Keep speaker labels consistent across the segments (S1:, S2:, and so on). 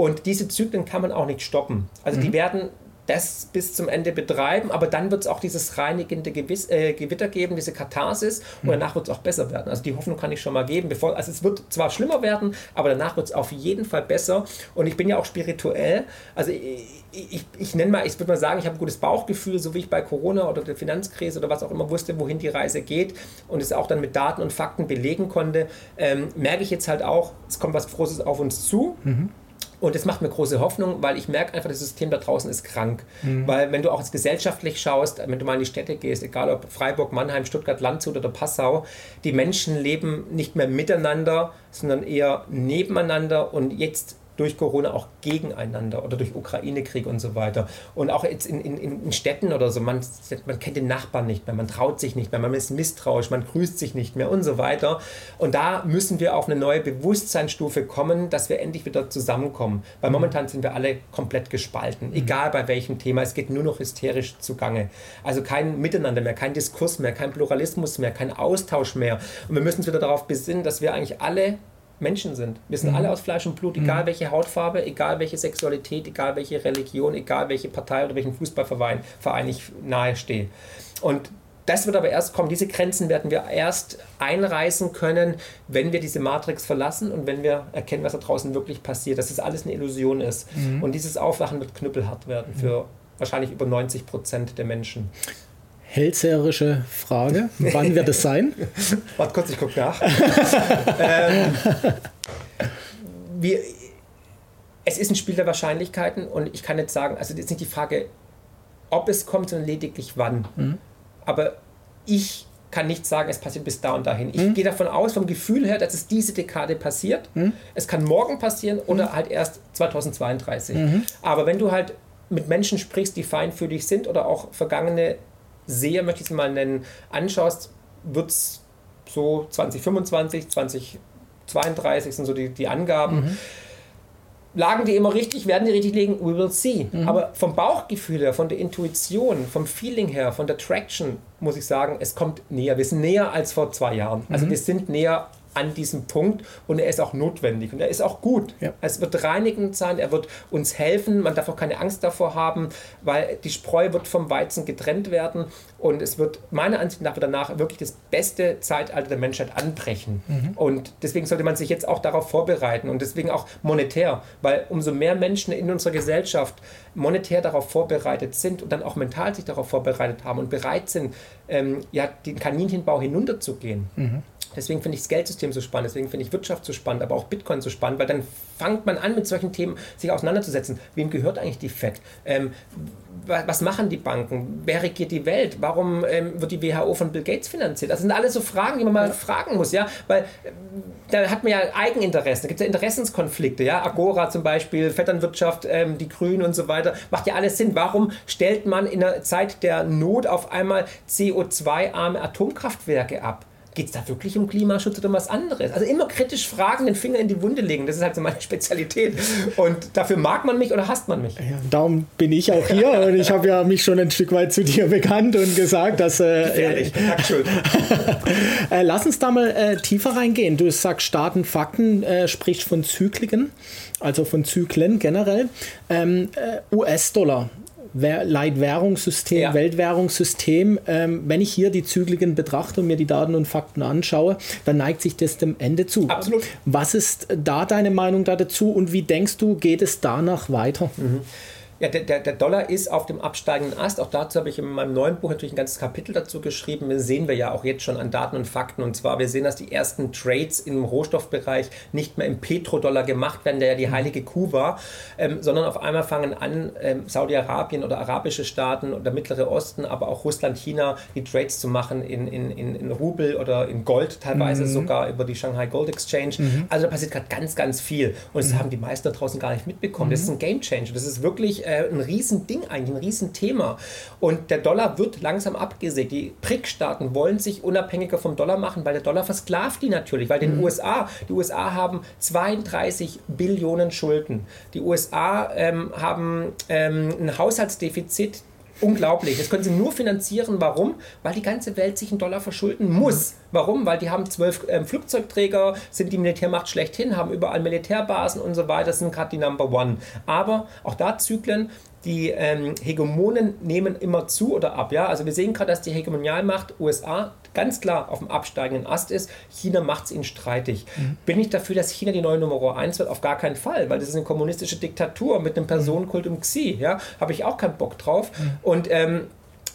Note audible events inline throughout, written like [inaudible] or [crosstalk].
S1: Und diese Zyklen kann man auch nicht stoppen. Also mhm. die werden das bis zum Ende betreiben, aber dann wird es auch dieses reinigende Gewiss, äh, Gewitter geben, diese Katharsis und mhm. danach wird es auch besser werden. Also die Hoffnung kann ich schon mal geben. Bevor, also es wird zwar schlimmer werden, aber danach wird es auf jeden Fall besser und ich bin ja auch spirituell. Also ich, ich, ich nenne mal, ich würde mal sagen, ich habe ein gutes Bauchgefühl, so wie ich bei Corona oder der Finanzkrise oder was auch immer wusste, wohin die Reise geht und es auch dann mit Daten und Fakten belegen konnte, ähm, merke ich jetzt halt auch, es kommt was Großes auf uns zu. Mhm. Und das macht mir große Hoffnung, weil ich merke einfach, das System da draußen ist krank. Mhm. Weil wenn du auch gesellschaftlich schaust, wenn du mal in die Städte gehst, egal ob Freiburg, Mannheim, Stuttgart, Landshut oder Passau, die Menschen leben nicht mehr miteinander, sondern eher nebeneinander. Und jetzt durch Corona auch gegeneinander oder durch Ukraine-Krieg und so weiter. Und auch jetzt in, in, in Städten oder so, man, man kennt den Nachbarn nicht mehr, man traut sich nicht mehr, man ist misstrauisch, man grüßt sich nicht mehr und so weiter. Und da müssen wir auf eine neue Bewusstseinsstufe kommen, dass wir endlich wieder zusammenkommen. Weil mhm. momentan sind wir alle komplett gespalten, mhm. egal bei welchem Thema. Es geht nur noch hysterisch zugange. Also kein Miteinander mehr, kein Diskurs mehr, kein Pluralismus mehr, kein Austausch mehr. Und wir müssen uns wieder darauf besinnen, dass wir eigentlich alle Menschen sind. Wir sind mhm. alle aus Fleisch und Blut, egal mhm. welche Hautfarbe, egal welche Sexualität, egal welche Religion, egal welche Partei oder welchen Fußballverein Verein ich nahestehe. Und das wird aber erst kommen. Diese Grenzen werden wir erst einreißen können, wenn wir diese Matrix verlassen und wenn wir erkennen, was da draußen wirklich passiert, dass das alles eine Illusion ist. Mhm. Und dieses Aufwachen wird knüppelhart werden für wahrscheinlich über 90 Prozent der Menschen
S2: hellseherische Frage. Wann wird es sein? [laughs]
S1: Warte kurz, ich gucke nach. [laughs] ähm, wir, es ist ein Spiel der Wahrscheinlichkeiten und ich kann jetzt sagen, also ist nicht die Frage, ob es kommt, sondern lediglich wann. Mhm. Aber ich kann nicht sagen, es passiert bis da und dahin. Ich mhm. gehe davon aus, vom Gefühl her, dass es diese Dekade passiert. Mhm. Es kann morgen passieren oder mhm. halt erst 2032. Mhm. Aber wenn du halt mit Menschen sprichst, die feinfühlig sind oder auch vergangene Seher, möchte ich es mal nennen, anschaust, wird es so 2025, 2032 sind so die, die Angaben. Mhm. Lagen die immer richtig, werden die richtig liegen? We will see. Mhm. Aber vom Bauchgefühl her, von der Intuition, vom Feeling her, von der Traction, muss ich sagen, es kommt näher. Wir sind näher als vor zwei Jahren. Also mhm. wir sind näher an diesem Punkt und er ist auch notwendig und er ist auch gut. Ja. Es wird reinigend sein, er wird uns helfen, man darf auch keine Angst davor haben, weil die Spreu wird vom Weizen getrennt werden und es wird meiner Ansicht nach danach wirklich das beste Zeitalter der Menschheit anbrechen. Mhm. Und deswegen sollte man sich jetzt auch darauf vorbereiten und deswegen auch monetär, weil umso mehr Menschen in unserer Gesellschaft monetär darauf vorbereitet sind und dann auch mental sich darauf vorbereitet haben und bereit sind, ähm, ja, den Kaninchenbau hinunterzugehen. Mhm Deswegen finde ich das Geldsystem so spannend, deswegen finde ich Wirtschaft so spannend, aber auch Bitcoin so spannend, weil dann fängt man an, mit solchen Themen sich auseinanderzusetzen. Wem gehört eigentlich die FED? Ähm, was machen die Banken? Wer regiert die Welt? Warum ähm, wird die WHO von Bill Gates finanziert? Das sind alles so Fragen, die man mal ja. fragen muss, ja, weil äh, da hat man ja Eigeninteressen, da gibt es ja Interessenskonflikte, ja, Agora zum Beispiel, Vetternwirtschaft, ähm, die Grünen und so weiter, macht ja alles Sinn. Warum stellt man in der Zeit der Not auf einmal CO2-arme Atomkraftwerke ab? Geht es da wirklich um Klimaschutz oder um was anderes? Also immer kritisch fragen, den Finger in die Wunde legen, das ist halt so meine [laughs] Spezialität. Und dafür mag man mich oder hasst man mich? Ja,
S2: darum bin ich auch hier und ich habe ja mich schon ein Stück weit zu dir bekannt und gesagt, dass... Äh, Gefährlich, äh, [laughs] äh, Lass uns da mal äh, tiefer reingehen. Du sagst Staaten, Fakten, äh, sprichst von Zykliken, also von Zyklen generell. Ähm, äh, US-Dollar Leitwährungssystem, ja. Weltwährungssystem, ähm, wenn ich hier die Zykliken betrachte und mir die Daten und Fakten anschaue, dann neigt sich das dem Ende zu.
S1: Absolut.
S2: Was ist da deine Meinung dazu und wie denkst du, geht es danach weiter? Mhm.
S1: Ja, der, der, der, Dollar ist auf dem absteigenden Ast. Auch dazu habe ich in meinem neuen Buch natürlich ein ganzes Kapitel dazu geschrieben. Das sehen wir ja auch jetzt schon an Daten und Fakten. Und zwar, wir sehen, dass die ersten Trades im Rohstoffbereich nicht mehr im Petrodollar gemacht werden, der ja die mhm. heilige Kuh war, ähm, sondern auf einmal fangen an, ähm, Saudi-Arabien oder arabische Staaten oder Mittlere Osten, aber auch Russland, China, die Trades zu machen in, in, in, in Rubel oder in Gold, teilweise mhm. sogar über die Shanghai Gold Exchange. Mhm. Also da passiert gerade ganz, ganz viel. Und das mhm. haben die meisten da draußen gar nicht mitbekommen. Das ist mhm. ein Game Changer. Das ist wirklich äh, ein Riesending eigentlich, ein Riesenthema. Und der Dollar wird langsam abgesägt. Die BRIC-Staaten wollen sich unabhängiger vom Dollar machen, weil der Dollar versklavt die natürlich. Weil den mhm. USA, die USA haben 32 Billionen Schulden. Die USA ähm, haben ähm, ein Haushaltsdefizit unglaublich. Das können sie nur finanzieren. Warum? Weil die ganze Welt sich in Dollar verschulden muss. Warum? Weil die haben zwölf ähm, Flugzeugträger, sind die Militärmacht schlechthin, haben überall Militärbasen und so weiter, sind gerade die Number One. Aber auch da Zyklen, die ähm, Hegemonen nehmen immer zu oder ab. Ja? Also wir sehen gerade, dass die Hegemonialmacht USA ganz klar auf dem absteigenden Ast ist. China macht es ihnen streitig. Mhm. Bin ich dafür, dass China die neue Nummer 1 wird? Auf gar keinen Fall, weil das ist eine kommunistische Diktatur mit einem Personenkult um Xi. Ja? Habe ich auch keinen Bock drauf. Mhm. Und ähm,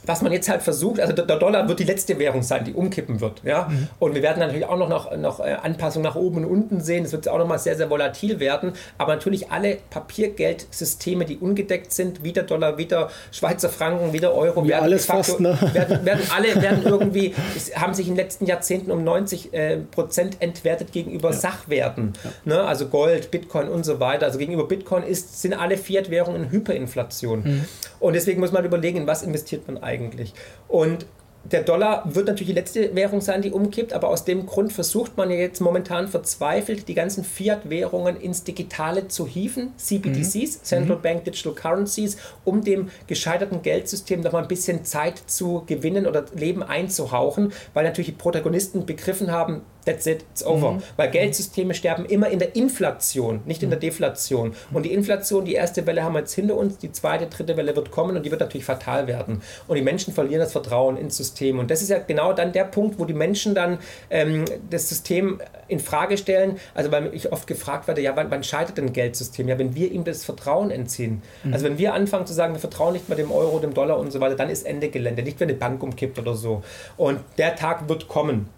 S1: was man jetzt halt versucht, also der Dollar wird die letzte Währung sein, die umkippen wird. Ja? Mhm. Und wir werden natürlich auch noch, noch, noch äh, Anpassungen nach oben und unten sehen. Es wird auch noch mal sehr, sehr volatil werden. Aber natürlich alle Papiergeldsysteme, die ungedeckt sind, wieder Dollar, wieder Schweizer Franken, wieder Euro,
S2: Wie werden, alles facto, fast, ne?
S1: werden, [laughs] werden alle werden irgendwie, haben sich in den letzten Jahrzehnten um 90 äh, Prozent entwertet gegenüber ja. Sachwerten. Ja. Ne? Also Gold, Bitcoin und so weiter. Also gegenüber Bitcoin ist, sind alle Fiat-Währungen in Hyperinflation. Mhm. Und deswegen muss man überlegen, in was investiert man eigentlich eigentlich. Und der Dollar wird natürlich die letzte Währung sein, die umkippt, aber aus dem Grund versucht man ja jetzt momentan verzweifelt, die ganzen Fiat-Währungen ins Digitale zu hieven, CBDCs, mhm. Central mhm. Bank Digital Currencies, um dem gescheiterten Geldsystem noch mal ein bisschen Zeit zu gewinnen oder Leben einzuhauchen, weil natürlich die Protagonisten begriffen haben, That's it, it's over. Mhm. Weil Geldsysteme sterben immer in der Inflation, nicht in der mhm. Deflation. Und die Inflation, die erste Welle haben wir jetzt hinter uns, die zweite, dritte Welle wird kommen und die wird natürlich fatal werden. Und die Menschen verlieren das Vertrauen ins System. Und das ist ja genau dann der Punkt, wo die Menschen dann ähm, das System in Frage stellen. Also weil ich oft gefragt werde, ja, wann, wann scheitert denn ein Geldsystem? Ja, wenn wir ihm das Vertrauen entziehen. Mhm. Also wenn wir anfangen zu sagen, wir vertrauen nicht mehr dem Euro, dem Dollar und so weiter, dann ist Ende Gelände. Nicht, wenn eine Bank umkippt oder so. Und der Tag wird kommen.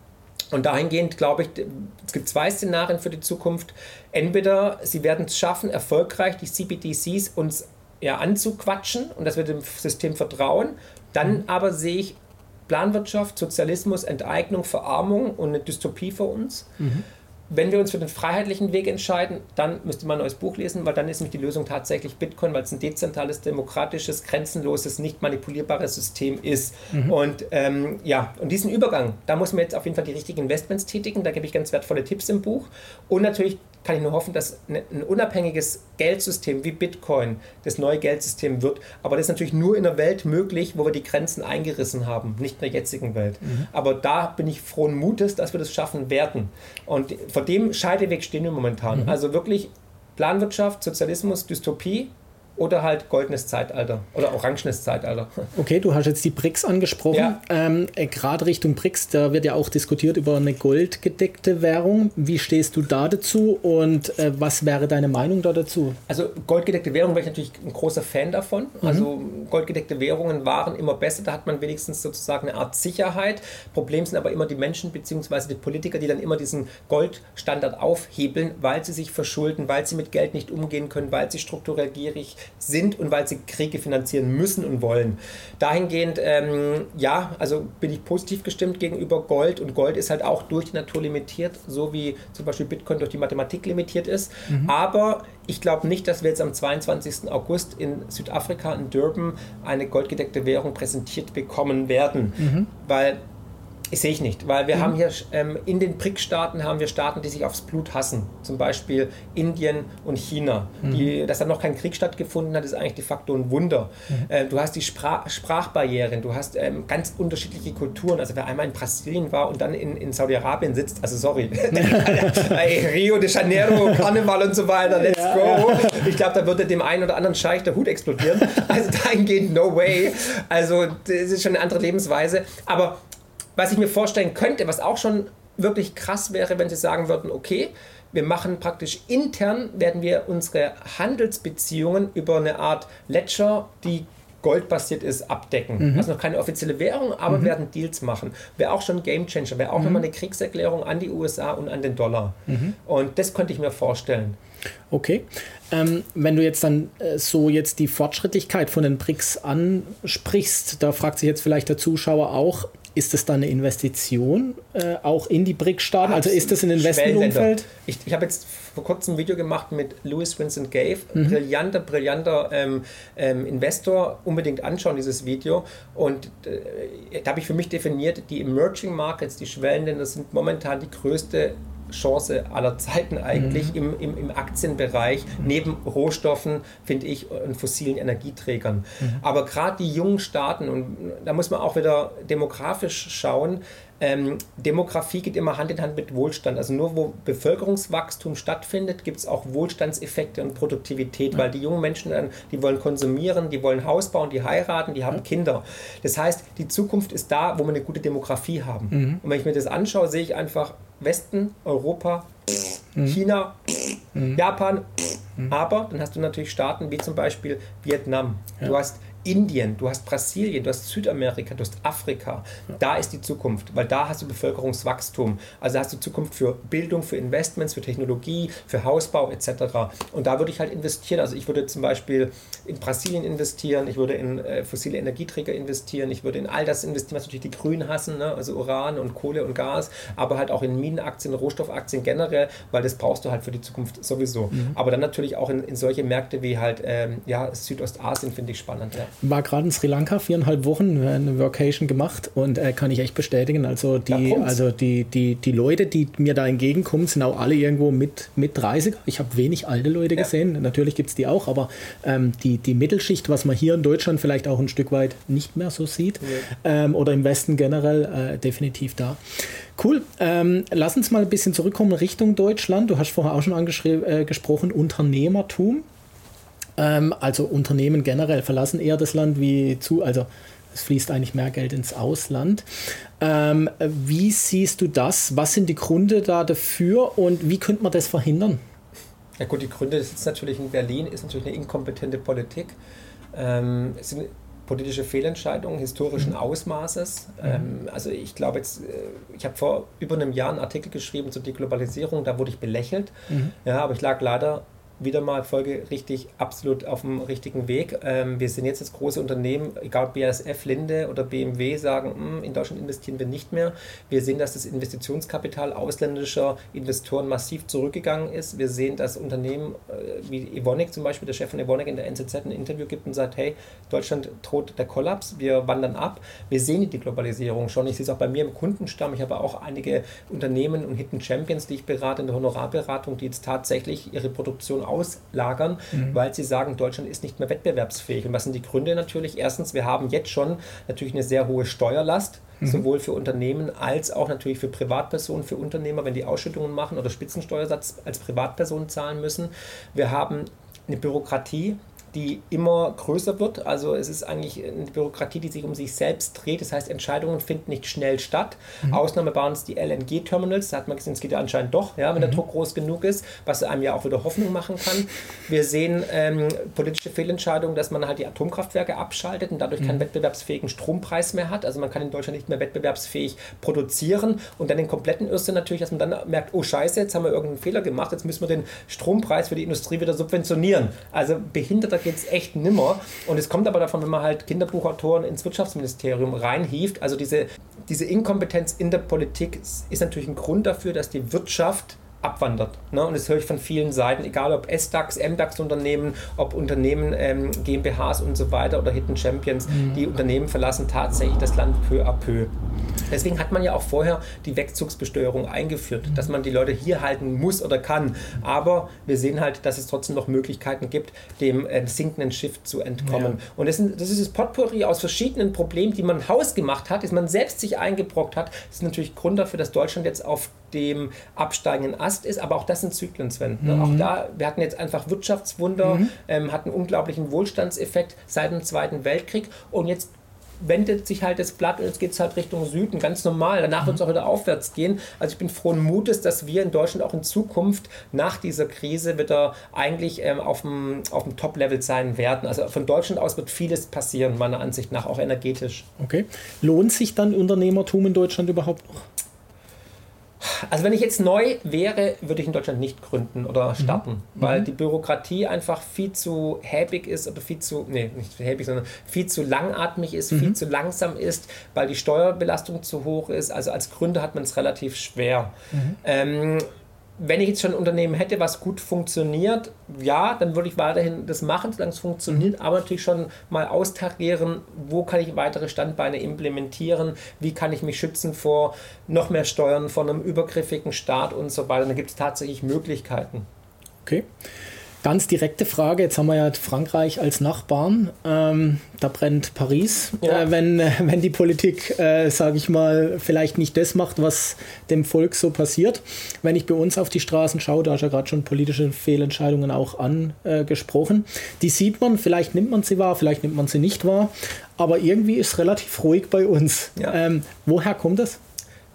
S1: Und dahingehend glaube ich, es gibt zwei Szenarien für die Zukunft. Entweder sie werden es schaffen, erfolgreich die CBDCs uns ja, anzuquatschen und dass wir dem System vertrauen. Dann mhm. aber sehe ich Planwirtschaft, Sozialismus, Enteignung, Verarmung und eine Dystopie für uns. Mhm. Wenn wir uns für den freiheitlichen Weg entscheiden, dann müsste man ein neues Buch lesen, weil dann ist nämlich die Lösung tatsächlich Bitcoin, weil es ein dezentrales, demokratisches, grenzenloses, nicht manipulierbares System ist. Mhm. Und ähm, ja, und diesen Übergang, da muss man jetzt auf jeden Fall die richtigen Investments tätigen. Da gebe ich ganz wertvolle Tipps im Buch. Und natürlich kann ich nur hoffen, dass ein unabhängiges Geldsystem wie Bitcoin das neue Geldsystem wird. Aber das ist natürlich nur in einer Welt möglich, wo wir die Grenzen eingerissen haben, nicht in der jetzigen Welt. Mhm. Aber da bin ich frohen Mutes, dass wir das schaffen werden. Und vor dem Scheideweg stehen wir momentan. Mhm. Also wirklich Planwirtschaft, Sozialismus, Dystopie oder halt goldenes Zeitalter oder orangenes Zeitalter. [laughs]
S2: Okay, du hast jetzt die BRICS angesprochen. Ja. Ähm, äh, Gerade Richtung BRICS, da wird ja auch diskutiert über eine goldgedeckte Währung. Wie stehst du da dazu und äh, was wäre deine Meinung da dazu?
S1: Also goldgedeckte Währung wäre ich natürlich ein großer Fan davon. Mhm. Also goldgedeckte Währungen waren immer besser, da hat man wenigstens sozusagen eine Art Sicherheit. Problem sind aber immer die Menschen bzw. die Politiker, die dann immer diesen Goldstandard aufhebeln, weil sie sich verschulden, weil sie mit Geld nicht umgehen können, weil sie strukturell gierig sind und weil sie Kriege finanzieren müssen und wollen. Dahingehend, ähm, ja, also bin ich positiv gestimmt gegenüber Gold und Gold ist halt auch durch die Natur limitiert, so wie zum Beispiel Bitcoin durch die Mathematik limitiert ist. Mhm. Aber ich glaube nicht, dass wir jetzt am 22. August in Südafrika, in Durban, eine goldgedeckte Währung präsentiert bekommen werden, mhm. weil ich sehe ich nicht, weil wir mhm. haben hier ähm, in den BRIC-Staaten haben wir Staaten, die sich aufs Blut hassen. Zum Beispiel Indien und China. Mhm. Die, dass da noch kein Krieg stattgefunden hat, ist eigentlich de facto ein Wunder. Mhm. Äh, du hast die Sprach Sprachbarrieren, du hast ähm, ganz unterschiedliche Kulturen. Also wer einmal in Brasilien war und dann in, in Saudi-Arabien sitzt, also sorry, [laughs] [laughs] Rio de Janeiro, Karneval und so weiter, let's ja. go. Ich glaube, da würde dem einen oder anderen Scheich der Hut explodieren. Also dahingehend no way. Also das ist schon eine andere Lebensweise. Aber was ich mir vorstellen könnte, was auch schon wirklich krass wäre, wenn sie sagen würden, okay, wir machen praktisch intern, werden wir unsere Handelsbeziehungen über eine Art Ledger, die goldbasiert ist, abdecken. Mhm. Also noch keine offizielle Währung, aber mhm. werden Deals machen. Wäre auch schon ein Game Changer, wäre auch mhm. nochmal eine Kriegserklärung an die USA und an den Dollar. Mhm. Und das könnte ich mir vorstellen.
S2: Okay. Ähm, wenn du jetzt dann äh, so jetzt die Fortschrittlichkeit von den BRICS ansprichst, da fragt sich jetzt vielleicht der Zuschauer auch, ist das dann eine Investition äh, auch in die BRIC-Staaten? Also ist das ein Investmentumfeld?
S1: Ich, ich habe jetzt vor kurzem ein Video gemacht mit Louis Vincent Gave, mhm. brillanter, brillanter ähm, ähm, Investor. Unbedingt anschauen, dieses Video. Und äh, da habe ich für mich definiert, die Emerging Markets, die Schwellenländer sind momentan die größte Chance aller Zeiten eigentlich mhm. im, im, im Aktienbereich, mhm. neben Rohstoffen, finde ich, und fossilen Energieträgern. Mhm. Aber gerade die jungen Staaten, und da muss man auch wieder demografisch schauen, ähm, Demografie geht immer Hand in Hand mit Wohlstand. Also nur wo Bevölkerungswachstum stattfindet, gibt es auch Wohlstandseffekte und Produktivität, ja. weil die jungen Menschen, die wollen konsumieren, die wollen Haus bauen, die heiraten, die haben ja. Kinder. Das heißt, die Zukunft ist da, wo wir eine gute Demografie haben. Mhm. Und wenn ich mir das anschaue, sehe ich einfach Westen, Europa, mhm. China, mhm. Japan, mhm. aber dann hast du natürlich Staaten wie zum Beispiel Vietnam. Ja. Du hast Indien, du hast Brasilien, du hast Südamerika, du hast Afrika. Da ist die Zukunft, weil da hast du Bevölkerungswachstum. Also hast du Zukunft für Bildung, für Investments, für Technologie, für Hausbau etc. Und da würde ich halt investieren. Also ich würde zum Beispiel in Brasilien investieren, ich würde in äh, fossile Energieträger investieren, ich würde in all das investieren, was natürlich die Grünen hassen, ne? also Uran und Kohle und Gas, aber halt auch in Minenaktien, Rohstoffaktien generell, weil das brauchst du halt für die Zukunft sowieso. Mhm. Aber dann natürlich auch in, in solche Märkte wie halt ähm, ja, Südostasien finde ich spannend. Ja
S2: war gerade in Sri Lanka viereinhalb Wochen, äh, eine Workation gemacht und äh, kann ich echt bestätigen. Also die, also die, die, die Leute, die mir da entgegenkommen, sind auch alle irgendwo mit, mit 30. Ich habe wenig alte Leute ja. gesehen. Natürlich gibt es die auch, aber ähm, die, die Mittelschicht, was man hier in Deutschland vielleicht auch ein Stück weit nicht mehr so sieht, ja. ähm, oder im Westen generell, äh, definitiv da. Cool. Ähm, lass uns mal ein bisschen zurückkommen Richtung Deutschland. Du hast vorher auch schon angesprochen, äh, Unternehmertum. Ähm, also Unternehmen generell verlassen eher das Land wie zu, also es fließt eigentlich mehr Geld ins Ausland. Ähm, wie siehst du das? Was sind die Gründe da dafür und wie könnte man das verhindern?
S1: Ja gut, die Gründe sind natürlich in Berlin, ist natürlich eine inkompetente Politik. Ähm, es sind politische Fehlentscheidungen historischen mhm. Ausmaßes. Mhm. Ähm, also ich glaube jetzt, äh, ich habe vor über einem Jahr einen Artikel geschrieben zur Deglobalisierung, da wurde ich belächelt. Mhm. Ja, aber ich lag leider wieder mal folgerichtig absolut auf dem richtigen Weg. Ähm, wir sind jetzt das große Unternehmen, egal BASF, Linde oder BMW, sagen, mh, hm, in Deutschland investieren wir nicht mehr. Wir sehen, dass das Investitionskapital ausländischer Investoren massiv zurückgegangen ist. Wir sehen, dass Unternehmen äh, wie Evonik zum Beispiel, der Chef von Evonik in der NZZ ein Interview gibt und sagt, hey, Deutschland droht der Kollaps, wir wandern ab. Wir sehen die Globalisierung schon. Ich sehe es auch bei mir im Kundenstamm. Ich habe auch einige Unternehmen und Hidden Champions, die ich berate in der Honorarberatung, die jetzt tatsächlich ihre Produktion auslagern, mhm. weil sie sagen, Deutschland ist nicht mehr wettbewerbsfähig. Und was sind die Gründe natürlich? Erstens, wir haben jetzt schon natürlich eine sehr hohe Steuerlast, mhm. sowohl für Unternehmen als auch natürlich für Privatpersonen, für Unternehmer, wenn die Ausschüttungen machen oder Spitzensteuersatz als Privatpersonen zahlen müssen. Wir haben eine Bürokratie, die immer größer wird. Also es ist eigentlich eine Bürokratie, die sich um sich selbst dreht. Das heißt, Entscheidungen finden nicht schnell statt. Mhm. Ausnahme waren es die LNG-Terminals. Da hat man gesehen, es geht ja anscheinend doch, ja, wenn mhm. der Druck groß genug ist, was einem ja auch wieder Hoffnung machen kann. Wir sehen ähm, politische Fehlentscheidungen, dass man halt die Atomkraftwerke abschaltet und dadurch mhm. keinen wettbewerbsfähigen Strompreis mehr hat. Also man kann in Deutschland nicht mehr wettbewerbsfähig produzieren und dann den kompletten Irrsinn natürlich, dass man dann merkt, oh scheiße, jetzt haben wir irgendeinen Fehler gemacht, jetzt müssen wir den Strompreis für die Industrie wieder subventionieren. Also behinderter geht es echt nimmer. Und es kommt aber davon, wenn man halt Kinderbuchautoren ins Wirtschaftsministerium reinhieft. Also diese, diese Inkompetenz in der Politik ist natürlich ein Grund dafür, dass die Wirtschaft abwandert. Ne? Und das höre ich von vielen Seiten, egal ob S-DAX, M-DAX-Unternehmen, ob Unternehmen, ähm, GmbHs und so weiter oder Hidden Champions, mhm. die Unternehmen verlassen tatsächlich das Land peu à peu. Deswegen hat man ja auch vorher die Wegzugsbesteuerung eingeführt, mhm. dass man die Leute hier halten muss oder kann. Aber wir sehen halt, dass es trotzdem noch Möglichkeiten gibt, dem äh, sinkenden Schiff zu entkommen. Ja. Und das, sind, das, ist das Potpourri aus verschiedenen Problemen, die man hausgemacht hat, die man selbst sich eingebrockt hat. Das ist natürlich Grund dafür, dass Deutschland jetzt auf dem absteigenden Ast ist, aber auch das sind Zyklen, Sven. Ne? Mhm. Auch da, wir hatten jetzt einfach Wirtschaftswunder, mhm. ähm, hatten unglaublichen Wohlstandseffekt seit dem Zweiten Weltkrieg und jetzt wendet sich halt das Blatt und jetzt geht es halt Richtung Süden, ganz normal. Danach wird es auch wieder aufwärts gehen. Also ich bin frohen Mutes, dass wir in Deutschland auch in Zukunft nach dieser Krise wieder eigentlich ähm, auf dem, auf dem Top-Level sein werden. Also von Deutschland aus wird vieles passieren, meiner Ansicht nach, auch energetisch.
S2: Okay. Lohnt sich dann Unternehmertum in Deutschland überhaupt noch?
S1: Also wenn ich jetzt neu wäre, würde ich in Deutschland nicht gründen oder mhm. starten, mhm. weil die Bürokratie einfach viel zu häbig ist oder viel zu, nee, nicht häbig, sondern viel zu langatmig ist, mhm. viel zu langsam ist, weil die Steuerbelastung zu hoch ist. Also als Gründer hat man es relativ schwer. Mhm. Ähm, wenn ich jetzt schon ein Unternehmen hätte, was gut funktioniert, ja, dann würde ich weiterhin das machen, solange es funktioniert, mhm. aber natürlich schon mal austarieren, wo kann ich weitere Standbeine implementieren, wie kann ich mich schützen vor noch mehr Steuern, vor einem übergriffigen Staat und so weiter. Da gibt es tatsächlich Möglichkeiten.
S2: Okay. Ganz direkte Frage, jetzt haben wir ja Frankreich als Nachbarn, ähm, da brennt Paris. Ja. Äh, wenn, wenn die Politik, äh, sage ich mal, vielleicht nicht das macht, was dem Volk so passiert. Wenn ich bei uns auf die Straßen schaue, da hast du ja gerade schon politische Fehlentscheidungen auch angesprochen. Die sieht man, vielleicht nimmt man sie wahr, vielleicht nimmt man sie nicht wahr, aber irgendwie ist es relativ ruhig bei uns. Ja. Ähm, woher kommt das?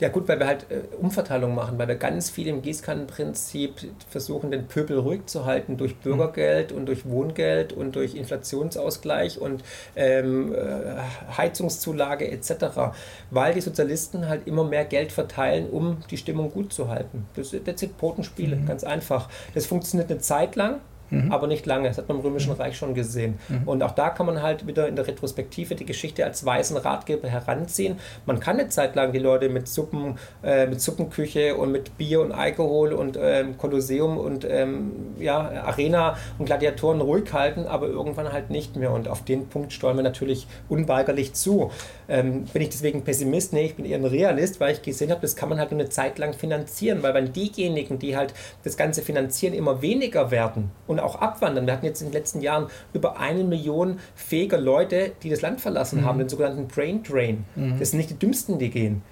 S1: Ja gut, weil wir halt äh, Umverteilung machen, weil wir ganz viel im Gießkannenprinzip versuchen, den Pöbel ruhig zu halten durch Bürgergeld und durch Wohngeld und durch Inflationsausgleich und ähm, äh, Heizungszulage etc., weil die Sozialisten halt immer mehr Geld verteilen, um die Stimmung gut zu halten. Das, das sind Potenspiele, mhm. ganz einfach. Das funktioniert eine Zeit lang, mhm. aber nicht lange. Das hat man im Römischen. Reich schon gesehen. Mhm. Und auch da kann man halt wieder in der Retrospektive die Geschichte als weisen Ratgeber heranziehen. Man kann eine Zeit lang die Leute mit Suppen, äh, mit Suppenküche und mit Bier und Alkohol und ähm, Kolosseum und ähm, ja, Arena und Gladiatoren ruhig halten, aber irgendwann halt nicht mehr. Und auf den Punkt steuern wir natürlich unweigerlich zu. Ähm, bin ich deswegen Pessimist? Nee, ich bin eher ein Realist, weil ich gesehen habe, das kann man halt nur eine Zeit lang finanzieren, weil wenn diejenigen, die halt das Ganze finanzieren, immer weniger werden und auch abwandern. Wir hatten jetzt in den letzten Jahren über eine Million fähiger Leute, die das Land verlassen mhm. haben, den sogenannten Brain Drain. Mhm. Das sind nicht die dümmsten, die gehen.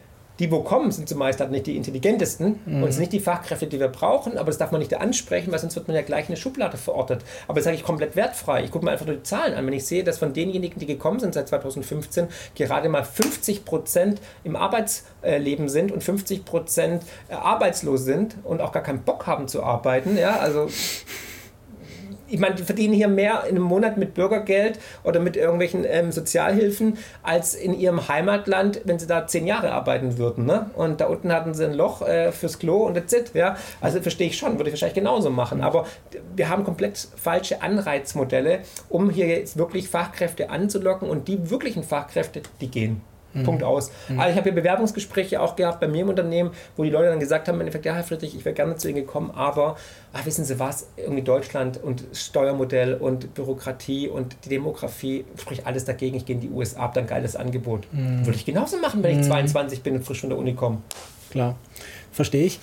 S1: Die, wo kommen, sind zumeist halt nicht die intelligentesten mhm. und sind nicht die Fachkräfte, die wir brauchen, aber das darf man nicht ansprechen, weil sonst wird man ja gleich in eine Schublade verortet. Aber das sage ich komplett wertfrei. Ich gucke mir einfach nur die Zahlen an. Wenn ich sehe, dass von denjenigen, die gekommen sind seit 2015, gerade mal 50 Prozent im Arbeitsleben sind und 50 Prozent äh, arbeitslos sind und auch gar keinen Bock haben zu arbeiten, ja, also ich meine, die verdienen hier mehr in einem Monat mit Bürgergeld oder mit irgendwelchen ähm, Sozialhilfen als in ihrem Heimatland, wenn sie da zehn Jahre arbeiten würden. Ne? Und da unten hatten sie ein Loch äh, fürs Klo und that's it. Ja? Also verstehe ich schon, würde ich wahrscheinlich genauso machen. Aber wir haben komplett falsche Anreizmodelle, um hier jetzt wirklich Fachkräfte anzulocken und die wirklichen Fachkräfte, die gehen. Mhm. Punkt aus. Mhm. Also ich habe hier Bewerbungsgespräche auch gehabt bei mir im Unternehmen, wo die Leute dann gesagt haben, im Endeffekt, ja, Herr Friedrich, ich wäre gerne zu Ihnen gekommen, aber ach, wissen Sie was, irgendwie Deutschland und Steuermodell und Bürokratie und die Demografie, sprich alles dagegen, ich gehe in die USA, habe dann ein geiles Angebot. Mhm. Würde ich genauso machen, wenn ich 22 mhm. bin und frisch von der Uni komme.
S2: Klar verstehe ich.